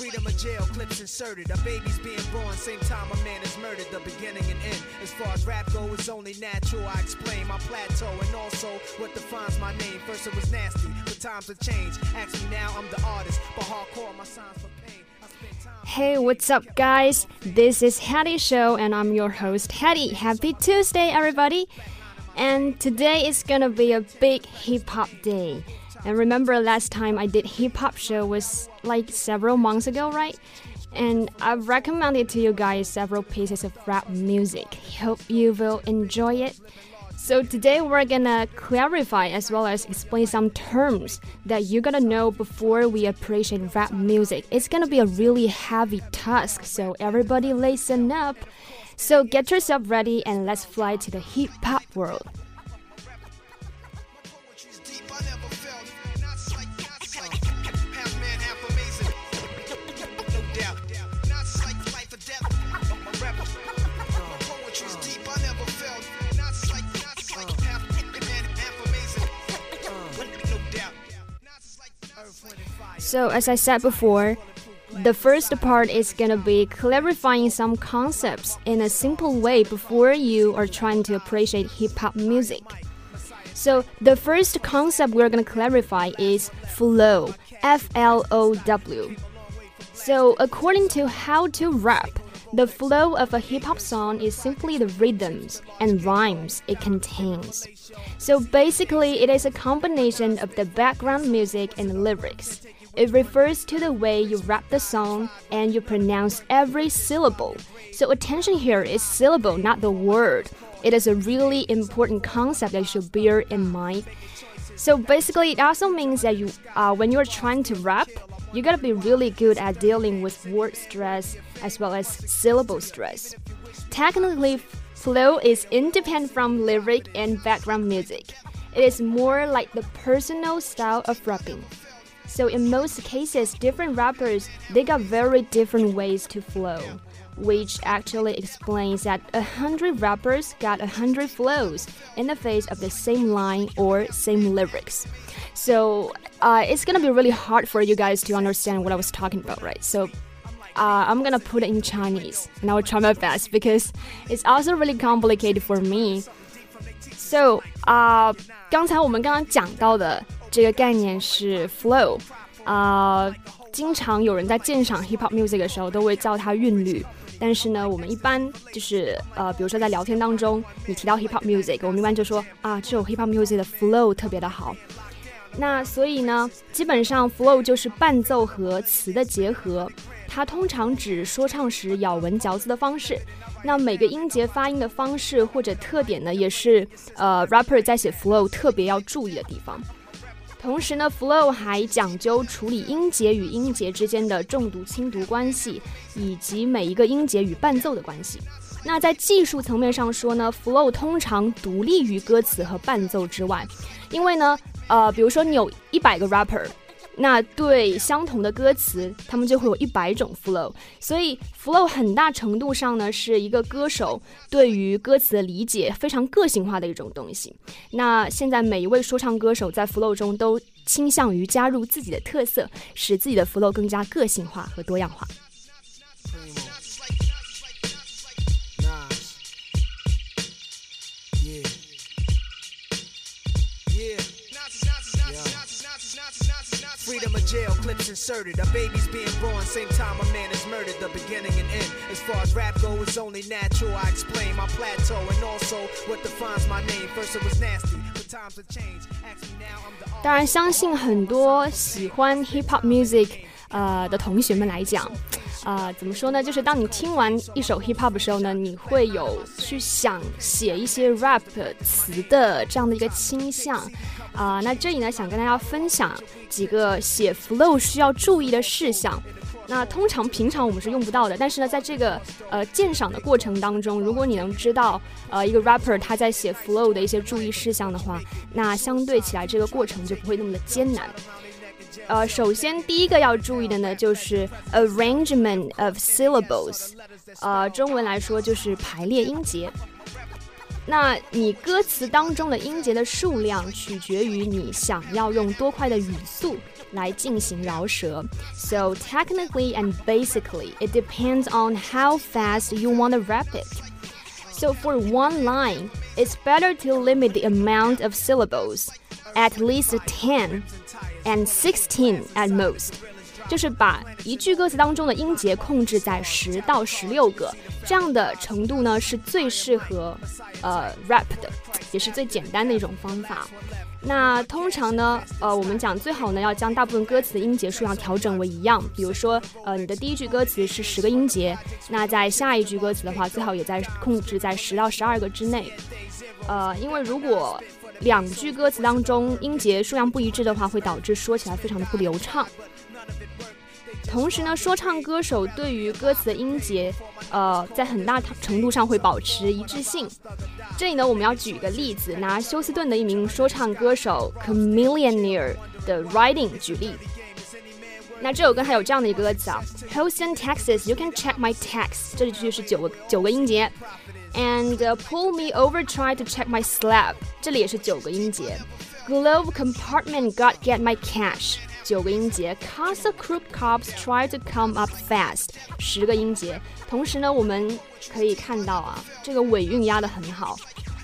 Freedom of jail, clips inserted. A baby's being born, same time a man is murdered. The beginning and end. As far as rap go, it's only natural. I explain my plateau and also what defines my name. First it was nasty, but times have changed. Me now, I'm the artist, but hardcore my signs for pain. Hey, what's up, guys? This is Hattie Show, and I'm your host, Hattie. Happy Tuesday, everybody! And today is gonna be a big hip hop day. And remember last time I did hip hop show was like several months ago, right? And I've recommended to you guys several pieces of rap music. Hope you will enjoy it. So today we're gonna clarify as well as explain some terms that you gotta know before we appreciate rap music. It's gonna be a really heavy task, so everybody listen up. So get yourself ready and let's fly to the hip hop world. So, as I said before, the first part is gonna be clarifying some concepts in a simple way before you are trying to appreciate hip hop music. So, the first concept we're gonna clarify is flow, F L O W. So, according to how to rap, the flow of a hip hop song is simply the rhythms and rhymes it contains. So basically, it is a combination of the background music and the lyrics. It refers to the way you rap the song and you pronounce every syllable. So attention here is syllable, not the word. It is a really important concept that you should bear in mind. So basically, it also means that you, uh, when you're trying to rap, you gotta be really good at dealing with word stress as well as syllable stress. Technically, flow is independent from lyric and background music. It is more like the personal style of rapping. So in most cases, different rappers they got very different ways to flow, which actually explains that a hundred rappers got a hundred flows in the face of the same line or same lyrics. So uh, it's gonna be really hard for you guys to understand what I was talking about, right? So uh, I'm gonna put it in Chinese and I will try my best because it's also really complicated for me. So 啊、uh,，刚才我们刚刚讲到的 这个概念是 flow 啊、经常有人在鉴赏 hip hop music 的时候都会叫它韵律。但是呢，我们一般就是呃，比如说在聊天当中，你提到 hip hop music，我们一般就说啊，这首 hip hop music 的 flow 特别的好。那所以呢，基本上 flow 就是伴奏和词的结合，它通常指说唱时咬文嚼字的方式。那每个音节发音的方式或者特点呢，也是呃 rapper 在写 flow 特别要注意的地方。同时呢，flow 还讲究处理音节与音节之间的重读轻读关系，以及每一个音节与伴奏的关系。那在技术层面上说呢，flow 通常独立于歌词和伴奏之外，因为呢，呃，比如说你有一百个 rapper。那对相同的歌词，他们就会有一百种 flow，所以 flow 很大程度上呢是一个歌手对于歌词的理解非常个性化的一种东西。那现在每一位说唱歌手在 flow 中都倾向于加入自己的特色，使自己的 flow 更加个性化和多样化。Freedom of jail, clips inserted. A baby's being born, same time a man is murdered. The beginning and end. As far as rap go, it's only natural. I explain my plateau and also what defines my name. First it was nasty, but times have changed. Ask me now, I'm the 当然，相信很多喜欢 hip hop music 呃的同学们来讲，啊、呃，怎么说呢？就是当你听完一首 hip hop 的时候呢，你会有去想写一些 rap 词的这样的一个倾向。 啊、那这里呢，想跟大家分享几个写 flow 需要注意的事项。那通常平常我们是用不到的，但是呢，在这个呃鉴赏的过程当中，如果你能知道呃一个 rapper 他在写 flow 的一些注意事项的话，那相对起来这个过程就不会那么的艰难。呃，首先第一个要注意的呢，就是 arrangement of syllables，呃，中文来说就是排列音节。那你歌词当中的音节的数量取决于你想要用多快的语速来进行饶舌。So technically and basically, it depends on how fast you want to rap it. So for one line, it's better to limit the amount of syllables, at least 10 and 16 at most. 就是把一句歌词当中的音节控制在十到十六个，这样的程度呢是最适合呃 rap 的，也是最简单的一种方法。那通常呢，呃，我们讲最好呢要将大部分歌词的音节数量调整为一样，比如说，呃，你的第一句歌词是十个音节，那在下一句歌词的话，最好也在控制在十到十二个之内。呃，因为如果两句歌词当中音节数量不一致的话，会导致说起来非常的不流畅。同时呢，说唱歌手对于歌词的音节，呃，在很大程度上会保持一致性。这里呢，我们要举一个例子，拿休斯顿的一名说唱歌手 Chameleonaire 的 Writing 举例。那这首歌还有这样的一个歌词啊：Houston, Texas, you can check my text。这句是九个九个音节。And pull me over, try to check my slab。这里也是九个音节。Glove compartment, got get my cash。九个音节，Cause the crook cops try to come up fast，十个音节。同时呢，我们可以看到啊，这个尾韵压得很好。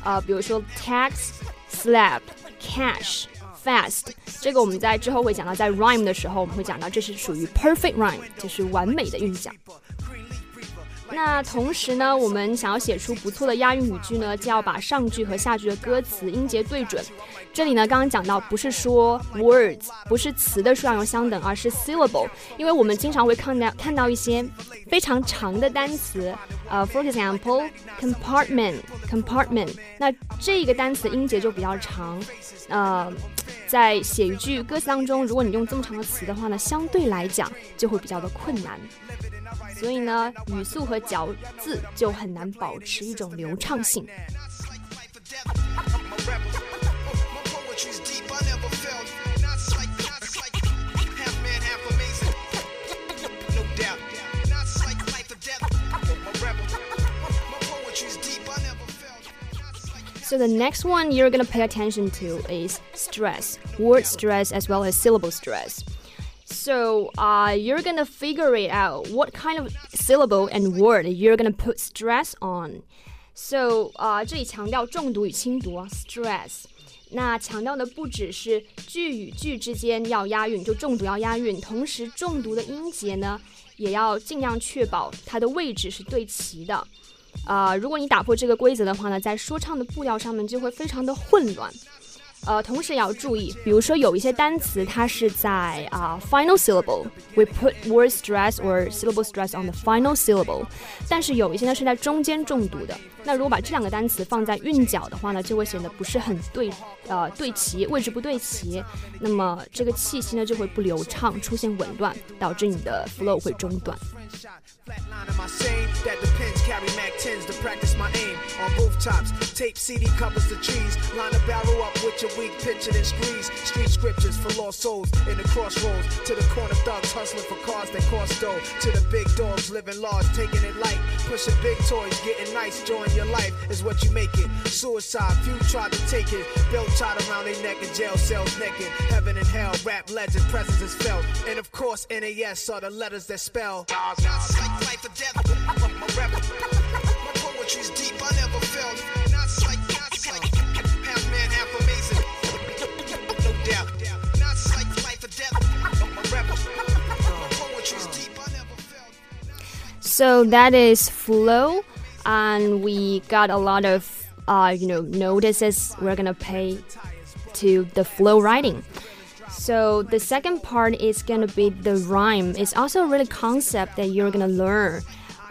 啊，比如说 tax、slap、cash、fast，这个我们在之后会讲到，在 rhyme 的时候我们会讲到，这是属于 perfect rhyme，就是完美的韵脚。那同时呢，我们想要写出不错的押韵语句呢，就要把上句和下句的歌词音节对准。这里呢，刚刚讲到，不是说 words，不是词的数量要相等，而是 syllable。因为我们经常会看到看到一些非常长的单词，呃，for example，compartment，compartment。那这个单词音节就比较长，呃，在写一句歌词当中，如果你用这么长的词的话呢，相对来讲就会比较的困难。所以呢，语速和嚼字就很难保持一种流畅性。So the next one you're gonna pay attention to is stress, word stress as well as syllable stress. So uh, you're gonna figure it out what kind of syllable and word you're gonna put stress on. So 啊、uh,，这里强调重读与轻读啊，stress。那强调的不只是句与句之间要押韵，就重读要押韵，同时重读的音节呢，也要尽量确保它的位置是对齐的。 啊、如果你打破这个规则的话呢，在说唱的步调上面就会非常的混乱。呃，同时也要注意，比如说有一些单词它是在啊、final syllable，we put word stress or syllable stress on the final syllable，但是有一些呢是在中间重读的。那如果把这两个单词放在韵脚的话呢，就会显得不是很对，呃，对齐，位置不对齐，那么这个气息呢就会不流畅，出现紊乱，导致你的 flow 会中断。Flatline in my shame that the pins carry Mac 10s to practice my aim on rooftops. Tape CD covers the trees. Line a barrel up with your weak picture and squeeze. Street scriptures for lost souls in the crossroads. To the corner thugs hustling for cars that cost dough. To the big dogs living large, taking it light. Pushing big toys, getting nice, join your life is what you make it. Suicide, few tried to take it. Belt tied around their neck in jail cells naked. Heaven and hell, rap legend, presence is felt. And of course, NAS are the letters that spell. Life or death, my rap, my poetry's deep, I never felt. Not psych, not psych, half man, half amazing. No doubt, not psych, life or death, my rap, my So that is flow, and we got a lot of, uh, you know, notices we're gonna pay to the flow writing. So the second part is gonna be the rhyme. It's also a really concept that you're gonna learn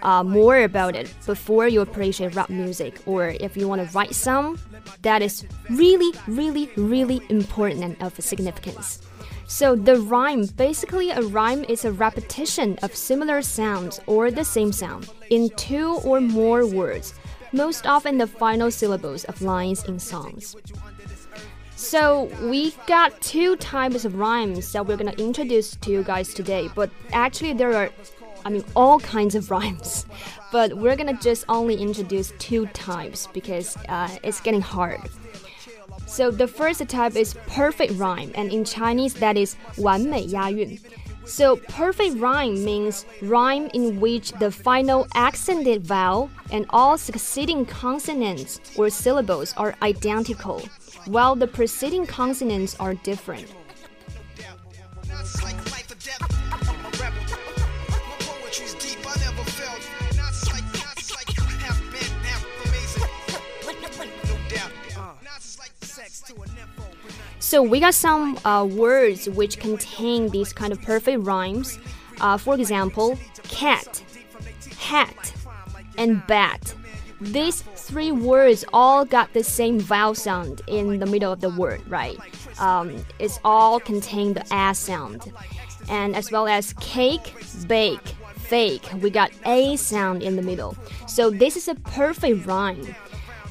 uh, more about it before you appreciate rap music, or if you want to write some, that is really, really, really important and of significance. So the rhyme, basically a rhyme is a repetition of similar sounds or the same sound in two or more words, most often the final syllables of lines in songs. So we got two types of rhymes that we're gonna introduce to you guys today, but actually there are I mean, all kinds of rhymes. But we're gonna just only introduce two types because uh, it's getting hard. So the first type is perfect rhyme, and in Chinese that is 完美押韵. So perfect rhyme means rhyme in which the final accented vowel and all succeeding consonants or syllables are identical, while the preceding consonants are different. So we got some uh, words which contain these kind of perfect rhymes. Uh, for example, cat, hat, and bat. These three words all got the same vowel sound in the middle of the word, right? Um, it's all contain the s sound, and as well as cake, bake, fake. We got a sound in the middle. So this is a perfect rhyme.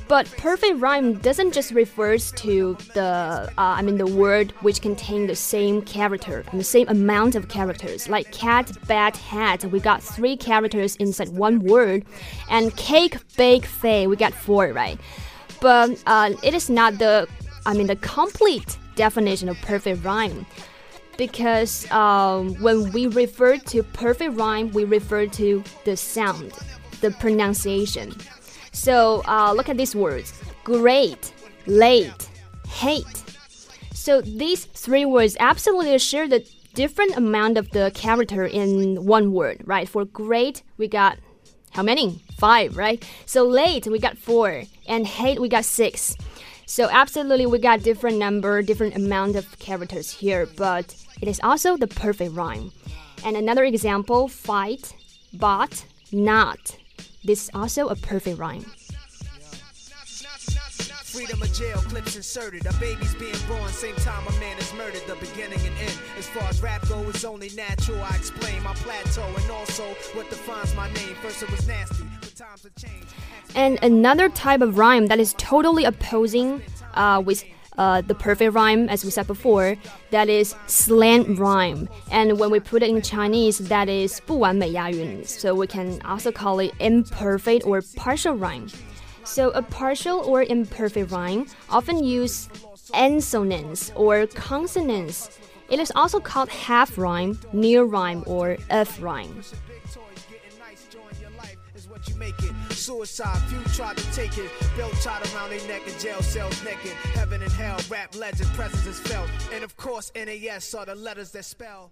But perfect rhyme doesn't just refers to the uh, I mean the word which contain the same character and the same amount of characters. Like cat, bat, hat, we got three characters inside one word, and cake, bake, fay, we got four, right? But uh, it is not the I mean the complete definition of perfect rhyme because um, when we refer to perfect rhyme, we refer to the sound, the pronunciation. So uh, look at these words great, late, hate. So these three words absolutely share the different amount of the character in one word, right? For great, we got how many? Five, right? So late, we got four, and hate, we got six. So absolutely, we got different number, different amount of characters here, but it is also the perfect rhyme. And another example, fight, but, not. This is also a perfect rhyme. Freedom of jail clips inserted. A baby's being born, same time a man is murdered. The beginning and end. As far as rap goes, it's only natural. I explain my plateau and also what defines my name. First it was nasty, but times have changed. And another type of rhyme that is totally opposing uh, with uh, the perfect rhyme, as we said before, that is slant rhyme. And when we put it in Chinese, that is 不完美押韵. So we can also call it imperfect or partial rhyme. So a partial or imperfect rhyme often use assonance or consonance. It is also called half rhyme, near rhyme, or F rhyme. Suicide, few tried to take it. Belt tied around their neck in jail cells naked. Heaven and hell, rap legend, presence is felt. And of course, NAS are the letters that spell.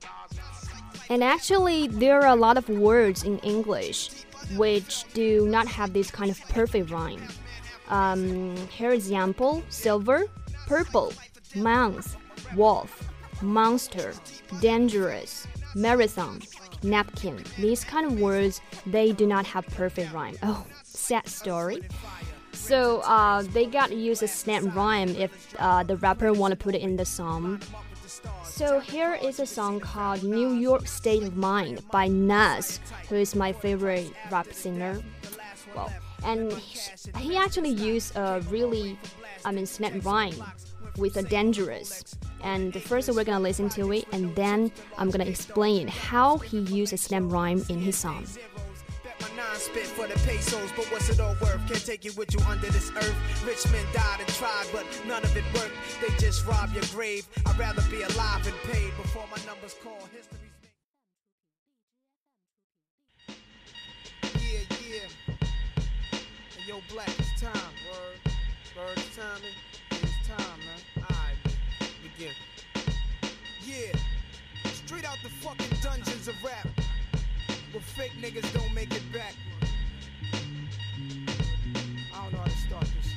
And actually, there are a lot of words in English which do not have this kind of perfect rhyme. Um, here example: silver, purple, month, wolf, monster, dangerous, marathon, napkin. These kind of words, they do not have perfect rhyme. Oh, sad story. So uh, they got to use a slant rhyme if uh, the rapper want to put it in the song. So here is a song called New York State of Mind by Nas, who is my favorite rap singer. Well, and he actually used a really, I mean, slant rhyme with a dangerous. And first we're gonna listen to it, and then I'm gonna explain how he used a slant rhyme in his song spit for the pesos, but what's it all worth? Can't take you with you under this earth. Rich men died and tried, but none of it worked. They just your grave. I'd rather be alive and paid before my numbers call. Yeah, yeah. Hey, yo, black, it's time. Out the fucking dungeons of rap. But fake niggas don't make it back. I don't know how to start this.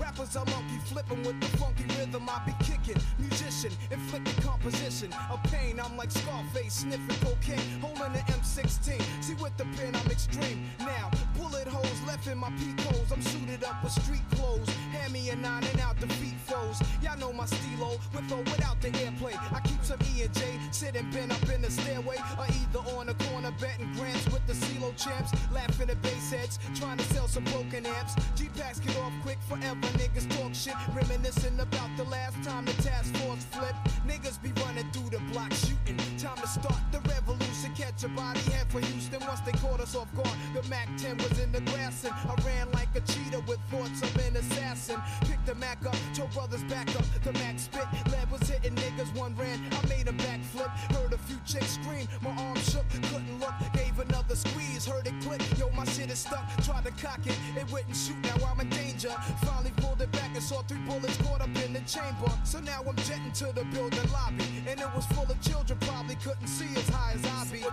Rappers are monkey flipping with the funky rhythm I be kicking. Musician, inflicting composition of pain. I'm like Scarface, sniffing cocaine, holding an M16. See with the pen, I'm extreme. Now, bullet holes left in my peak holes. I'm suited up with street clothes. Hand me a nine and out defeat foes. Y'all know my stilo, with or without the airplay. I keep some E and J, sitting bent up in the stairway, or either on the corner betting grants with the CeeLo champs. Laughing at bass heads, trying to sell some broken amps. G packs get off quick forever, niggas talk shit. Reminiscing about the last time the task force flipped. Niggas be running through the block shooting. Time to start the revolution your body head for Houston once they caught us off guard. The MAC 10 was in the grass and I ran like a cheetah with thoughts of an assassin. Picked the MAC up, told brothers back up. The MAC spit, lead was hitting niggas, one ran. I made a backflip, heard a few chicks scream. My arm shook, couldn't look, gave another squeeze, heard it click. Yo, my shit is stuck, tried to cock it, it wouldn't shoot, now I'm in danger. Finally pulled it back and saw three bullets caught up in the chamber. So now I'm jetting to the building lobby, and it was full of children, probably couldn't see as high as I be.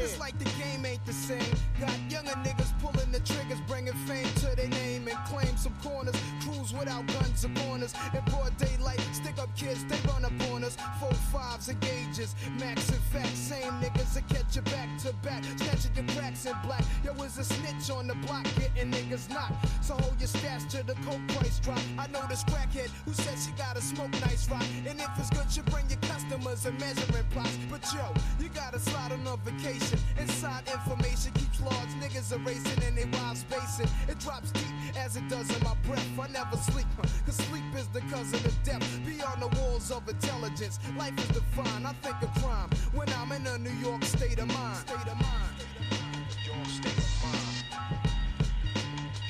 It's like the game ain't the same. Got younger niggas pulling the triggers, bringing fame to their name and claim some corners. Without guns or corners. In broad daylight, stick up kids, they run upon us. Four fives and gauges, max and. Same niggas that catch you back to back, snatching your cracks in black. Yo, is a snitch on the block, getting niggas knocked. So hold your stash to the coke price drop. I know this crackhead who said she gotta smoke nice rock. And if it's good, you bring your customers and measuring plots. But yo, you gotta slide on a vacation. Inside information keeps large niggas erasing and they wives spacing. It drops deep as it does in my breath. I never sleep, cause sleep is the cousin of death. Beyond the walls of intelligence, life is defined. I think of crime when I'm in a New York state of mind. State of mind. York state of mind.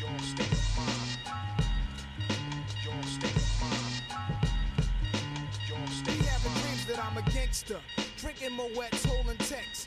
York state of mind. York state of mind. York state of having dreams that I'm a gangster. Drinking Moet's, holding texts.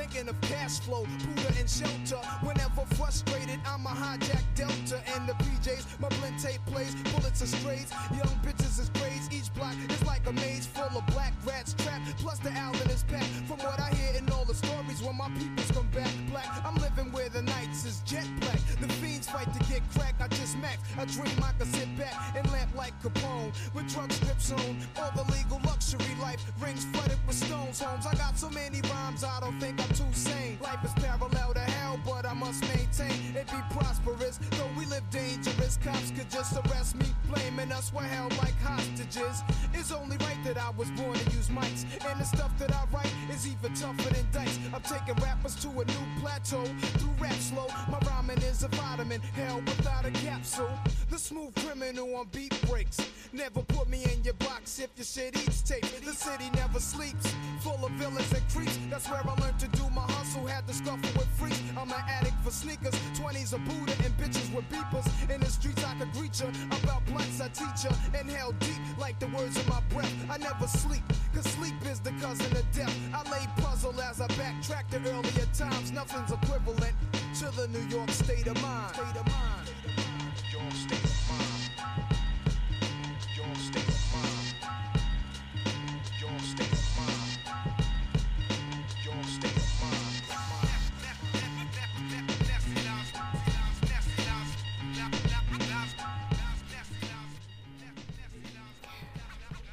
Thinking of cash flow, Buddha and shelter. Whenever frustrated, I'm a hijack Delta and the PJs. My blend tape plays, bullets are strays. Young bitches is braids. Each block is like a maze full of black rats trapped. Plus the outlet is packed. From what I hear in all the stories, when my peoples come back black, I'm living where the nights is jet black. The fiends fight to get crack. I just max. I dream I could sit back and lamp like Capone with drug strips on. All the legal luxury life rings flooded with stones. Homes. I got so many rhymes, I don't think I'm too sane. Life is parallel to hell, but I must maintain it be prosperous. Though we live dangerous, cops could just arrest me, blaming us we're held like hostages. It's only right that I was born to use mics, and the stuff that I write is even tougher than dice. I'm taking rappers to a new plateau through rap slow. My rhyming is a vitamin, hell without a capsule. The smooth criminal on beat breaks. Never put me in your box if your shit eats tape. The city never sleeps, full of villains and creeps. That's where I learned to do my hustle. Had to scuffle with freaks. I'm an addict for sneakers, 20s a Buddha and bitches with beepers. In the streets I could greet ya. About blunts I teach ya. Inhale deep like the words in my breath. I never sleep, cause sleep is the cousin of death. I lay puzzle as I backtrack to earlier times. Nothing's equivalent to the New York state of mind. State of mind.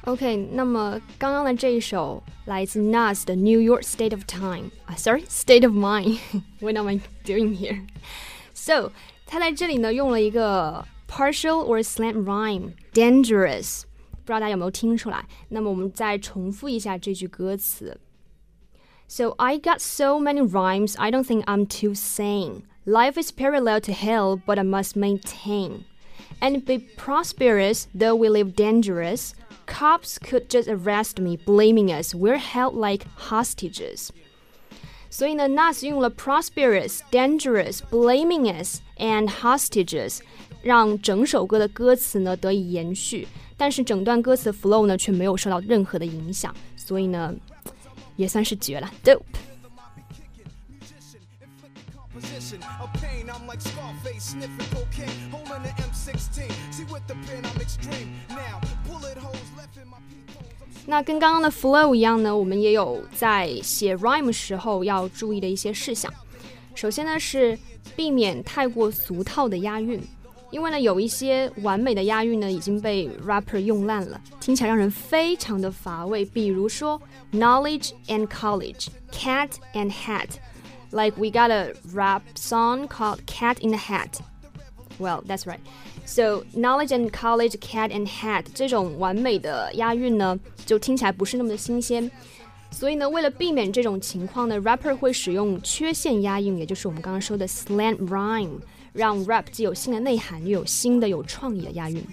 OK，那么刚刚的这一首来自 Nas 的《New York State of Time》啊，Sorry，State of Mind。What am I doing here? So，他在这里呢用了一个 partial or slant rhyme dangerous，不知道大家有没有听出来？那么我们再重复一下这句歌词。So I got so many rhymes, I don't think I'm too sane. Life is parallel to hell, but I must maintain. And be prosperous, though we live dangerous. Cops could just arrest me, blaming us. We're held like hostages. 所以呢，Nas 用了 prosperous、dangerous、blaming us and hostages，让整首歌的歌词呢得以延续，但是整段歌词 flow 呢却没有受到任何的影响，所以呢，也算是绝了，dope。 Position of pain. I'm like Scarface sniffing cocaine, holding the M16. See with the pen, I'm extreme. Now, bullet holes left in my peepholes. 那跟刚刚的 flow 一样呢，我们也有在写 rhyme 时候要注意的一些事项。首先呢是避免太过俗套的押韵，因为呢有一些完美的押韵呢已经被 rapper 用烂了，听起来让人非常的乏味。比如说 knowledge and college, cat and hat。Like we got a rap song called Cat in the Hat. Well, that's right. So knowledge and college, cat and hat 这种完美的押韵呢，就听起来不是那么的新鲜。所以呢，为了避免这种情况呢，rapper 会使用缺陷押韵，也就是我们刚刚说的 slant rhyme，让 rap 既有新的内涵，又有新的有创意的押韵。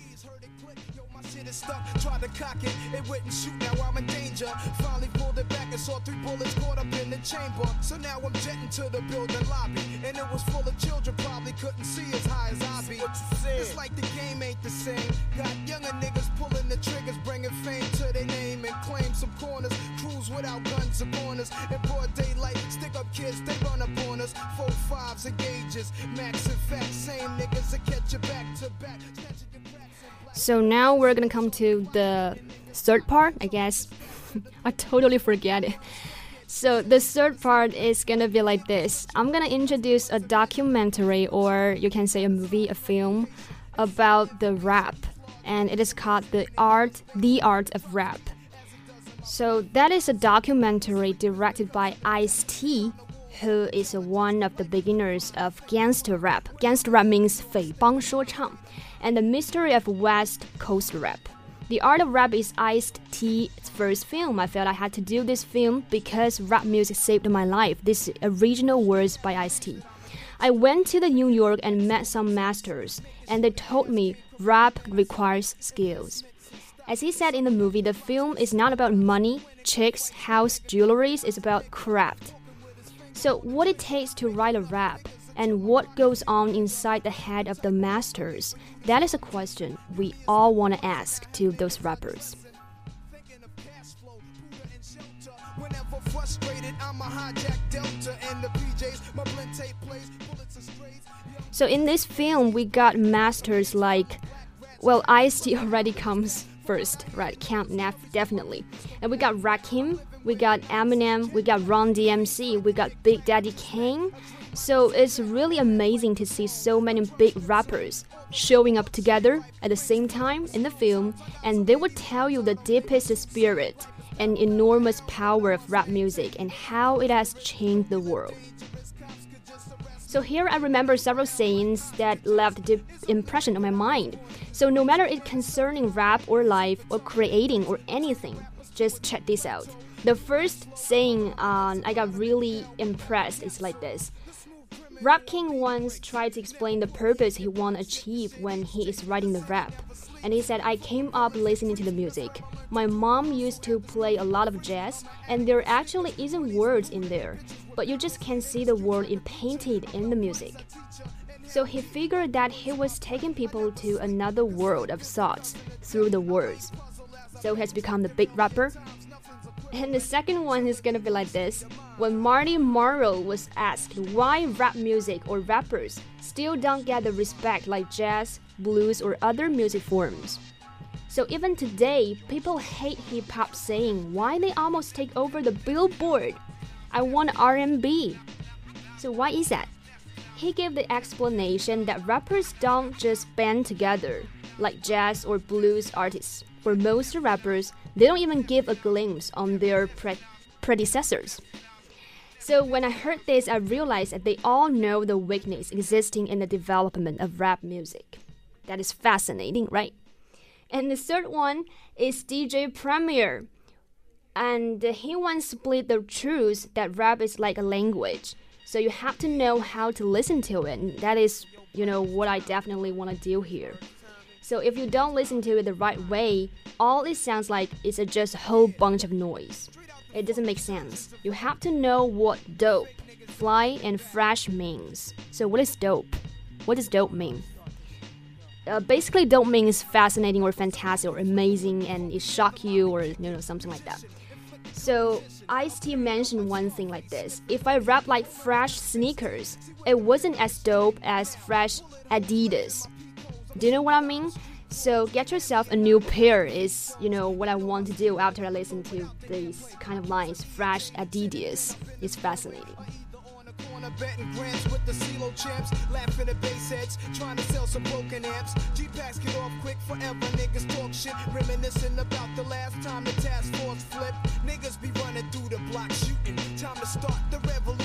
Stuck, tried to cock it, it wouldn't shoot, now I'm in danger. Finally pulled it back and saw three bullets caught up in the chamber. So now I'm jetting to the building lobby, and it was full of children, probably couldn't see as high as I be. It's like the game ain't the same. Got younger niggas pulling the triggers, bringing fame to their name and claim some corners. Cruise without guns or corners. In broad daylight, stick up kids, they run up on us. Four fives and gauges, max and fact, same niggas that catch you back to back. So now we're gonna come to the third part, I guess. I totally forget it. So the third part is gonna be like this. I'm gonna introduce a documentary or you can say a movie, a film about the rap and it is called The Art The Art of Rap. So that is a documentary directed by Ice-T who is one of the beginners of gangster rap. Gangster rap means 匪帮说唱 and the mystery of West Coast rap. The Art of Rap is Ice T's first film. I felt I had to do this film because rap music saved my life. This original words by Ice T. I went to the New York and met some masters, and they told me rap requires skills. As he said in the movie, the film is not about money, chicks, house, jewelries, it's about craft. So, what it takes to write a rap, and what goes on inside the head of the masters? That is a question we all want to ask to those rappers. So in this film, we got masters like, well, Ice-T already comes first, right? Camp Neff definitely, and we got Rakim, we got Eminem, we got Run DMC, we got Big Daddy Kane, so it's really amazing to see so many big rappers showing up together at the same time in the film, and they will tell you the deepest spirit and enormous power of rap music and how it has changed the world. So here I remember several sayings that left deep impression on my mind. So no matter it concerning rap or life or creating or anything, just check this out. The first saying um, I got really impressed is like this. Rakim once tried to explain the purpose he want to achieve when he is writing the rap. And he said, I came up listening to the music. My mom used to play a lot of jazz, and there actually isn't words in there, but you just can see the word it painted in the music. So he figured that he was taking people to another world of thoughts through the words. So he has become the big rapper and the second one is gonna be like this. When Marty Morrow was asked why rap music or rappers still don't get the respect like jazz, blues, or other music forms. So even today, people hate hip hop saying why they almost take over the billboard. I want R&B. So why is that? He gave the explanation that rappers don't just band together like jazz or blues artists. For most rappers, they don't even give a glimpse on their pre predecessors. So when I heard this, I realized that they all know the weakness existing in the development of rap music. That is fascinating, right? And the third one is DJ Premier. And he once split the truth that rap is like a language. So you have to know how to listen to it. And that is, you know, what I definitely want to do here. So if you don't listen to it the right way, all it sounds like is just a whole bunch of noise. It doesn't make sense. You have to know what dope, fly, and fresh means. So what is dope? What does dope mean? Uh, basically, dope means fascinating or fantastic or amazing, and it shock you or you know something like that. So Ice-T mentioned one thing like this: If I rap like fresh sneakers, it wasn't as dope as fresh Adidas. Do you know what I mean? So get yourself a new pair is, you know, what I want to do after I listen to these kind of lines. Fresh Adidas is fascinating. Niggas be running through the block shooting. Time to start the revolution,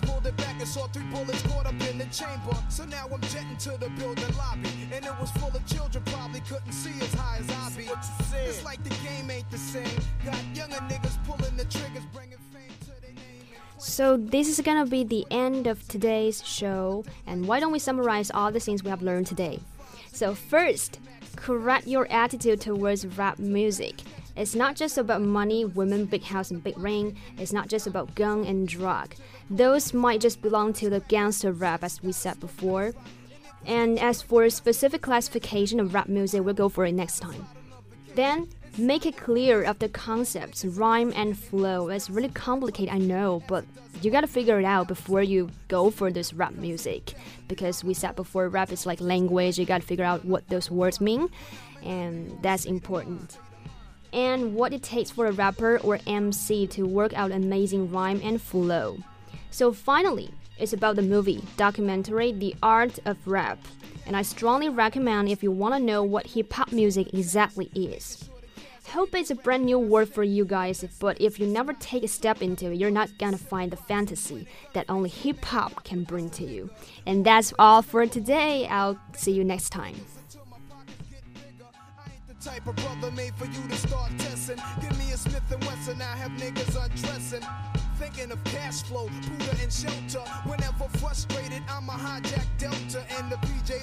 pulled it back and saw three bullets caught up in the chamber. So now I'm jetting to the building lobby, and it was full of children, probably couldn't see as high as I be. It's like the game ain't the same. Got younger niggas pulling the triggers, bringing fame to their name. So this is gonna be the end of today's show, and why don't we summarize all the things we have learned today? So first, correct your attitude towards rap music. It's not just about money, women, big house, and big ring. It's not just about gun and drug. Those might just belong to the gangster rap, as we said before. And as for specific classification of rap music, we'll go for it next time. Then make it clear of the concepts, rhyme and flow. It's really complicated, I know, but you gotta figure it out before you go for this rap music. Because we said before, rap is like language, you gotta figure out what those words mean, and that's important. And what it takes for a rapper or MC to work out amazing rhyme and flow. So finally, it's about the movie, documentary, The Art of Rap. And I strongly recommend if you want to know what hip hop music exactly is. Hope it's a brand new word for you guys, but if you never take a step into it, you're not gonna find the fantasy that only hip hop can bring to you. And that's all for today. I'll see you next time. Type of brother made for you to start testing. Give me a Smith and Wesson, I have niggas undressing. Thinking of cash flow, Buddha and shelter. Whenever frustrated, I'm a hijack Delta and the PJ.